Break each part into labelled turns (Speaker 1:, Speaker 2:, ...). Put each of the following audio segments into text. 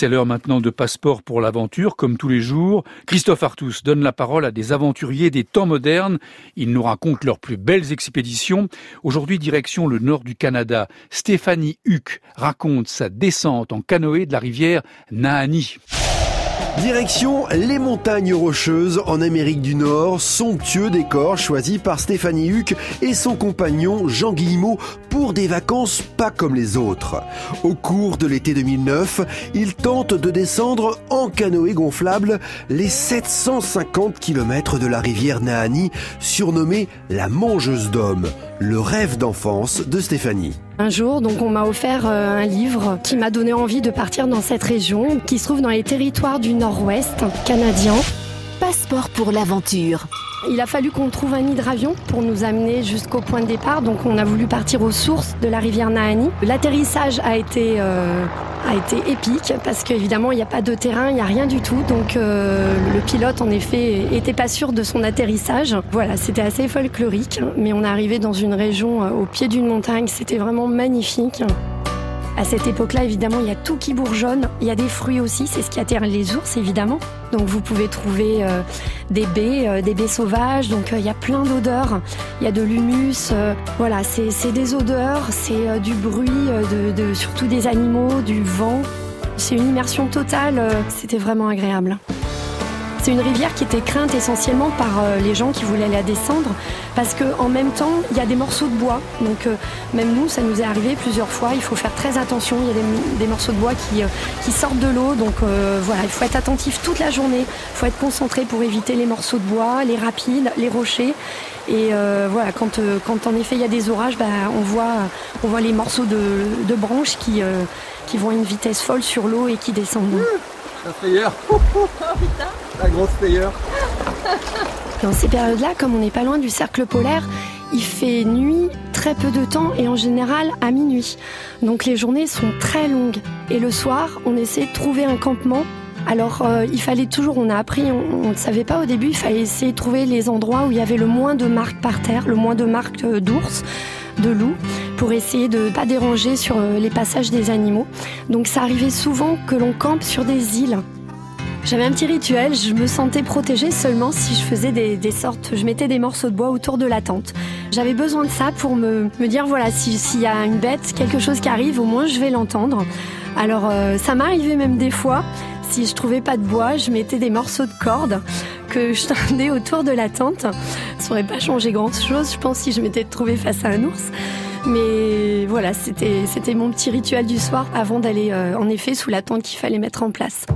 Speaker 1: C'est l'heure maintenant de passeport pour l'aventure, comme tous les jours. Christophe Artus donne la parole à des aventuriers des temps modernes. Ils nous racontent leurs plus belles expéditions. Aujourd'hui, direction le nord du Canada. Stéphanie Huck raconte sa descente en canoë de la rivière Nahanni.
Speaker 2: Direction les montagnes rocheuses en Amérique du Nord, somptueux décor choisi par Stéphanie Huck et son compagnon Jean Guillemot pour des vacances pas comme les autres. Au cours de l'été 2009, ils tentent de descendre en canoë gonflable les 750 km de la rivière Nahanni, surnommée la mangeuse d'hommes, le rêve d'enfance de Stéphanie.
Speaker 3: Un jour, donc, on m'a offert euh, un livre qui m'a donné envie de partir dans cette région, qui se trouve dans les territoires du nord-ouest canadien.
Speaker 4: Passeport pour l'aventure.
Speaker 3: Il a fallu qu'on trouve un hydravion pour nous amener jusqu'au point de départ. Donc on a voulu partir aux sources de la rivière Nahanni. L'atterrissage a été euh, a été épique parce qu'évidemment il n'y a pas de terrain, il n'y a rien du tout. Donc euh, le pilote en effet était pas sûr de son atterrissage. Voilà, c'était assez folklorique. Mais on est arrivé dans une région euh, au pied d'une montagne. C'était vraiment magnifique. À cette époque-là, évidemment, il y a tout qui bourgeonne. Il y a des fruits aussi, c'est ce qui attire les ours, évidemment. Donc vous pouvez trouver euh, des baies, euh, des baies sauvages. Donc euh, il y a plein d'odeurs. Il y a de l'humus. voilà, c'est des odeurs, c'est du bruit, surtout des animaux, du vent. C'est une immersion totale. C'était vraiment agréable. C'est une rivière qui était crainte essentiellement par euh, les gens qui voulaient la descendre parce qu'en même temps, il y a des morceaux de bois. Donc euh, même nous, ça nous est arrivé plusieurs fois. Il faut faire très attention. Il y a des, morceaux de bois qui, euh, qui sortent de l'eau. Donc voilà, il faut être attentif toute la journée. Il faut être concentré pour éviter les morceaux de bois, les rapides, les rochers. Et voilà, quand, quand en effet il y a des orages, bah, on, voit, on voit les morceaux de, branches qui, qui vont à une vitesse folle sur l'eau et qui descendent.
Speaker 5: La frayeur. La grosse frayeur.
Speaker 3: Dans ces périodes-là, comme on n'est pas loin du cercle polaire, il fait nuit très peu de temps et en général à minuit. Donc les journées sont très longues. Et le soir, on essaie de trouver un campement. Alors euh, il fallait toujours, on a appris, on ne savait pas au début, il fallait essayer de trouver les endroits où il y avait le moins de marques par terre, le moins de marques euh, d'ours de loups pour essayer de ne pas déranger sur euh, les passages des animaux. Donc ça arrivait souvent que l'on campe sur des îles. J'avais un petit rituel, je me sentais protégée seulement si je faisais des, sortes, je mettais des morceaux de bois autour de la tente. J'avais besoin de ça pour me, dire voilà, s'il y a une bête, quelque chose qui arrive, au moins je vais l'entendre. Alors euh, ça m'arrivait même des fois, si je trouvais pas de bois, je mettais des morceaux de corde que je tendais autour de la tente. Ça aurait pas changé grand chose, je pense, si je m'étais trouvée face à un ours. Mais voilà, c'était, mon petit rituel du soir avant d'aller euh, en effet sous la tente qu'il fallait mettre en place.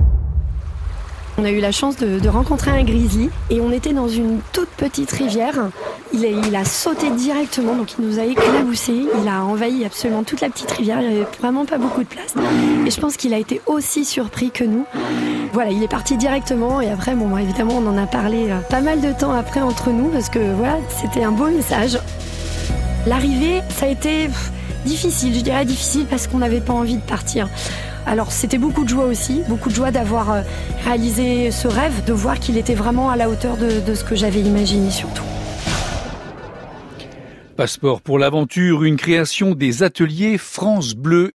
Speaker 3: On a eu la chance de, rencontrer un grizzly et on était dans une toute petite rivière. Il a, il a, sauté directement, donc il nous a éclaboussé. Il a envahi absolument toute la petite rivière. Il n'y avait vraiment pas beaucoup de place. Et je pense qu'il a été aussi surpris que nous. Voilà, il est parti directement et après, bon, évidemment, on en a parlé euh, pas mal de temps après entre nous parce que voilà, c'était un beau message. L'arrivée, ça a été difficile, je dirais difficile parce qu'on n'avait pas envie de partir. Alors c'était beaucoup de joie aussi, beaucoup de joie d'avoir euh, réalisé ce rêve, de voir qu'il était vraiment à la hauteur de, de ce que j'avais imaginé surtout.
Speaker 1: Passeport pour l'aventure, une création des ateliers France Bleu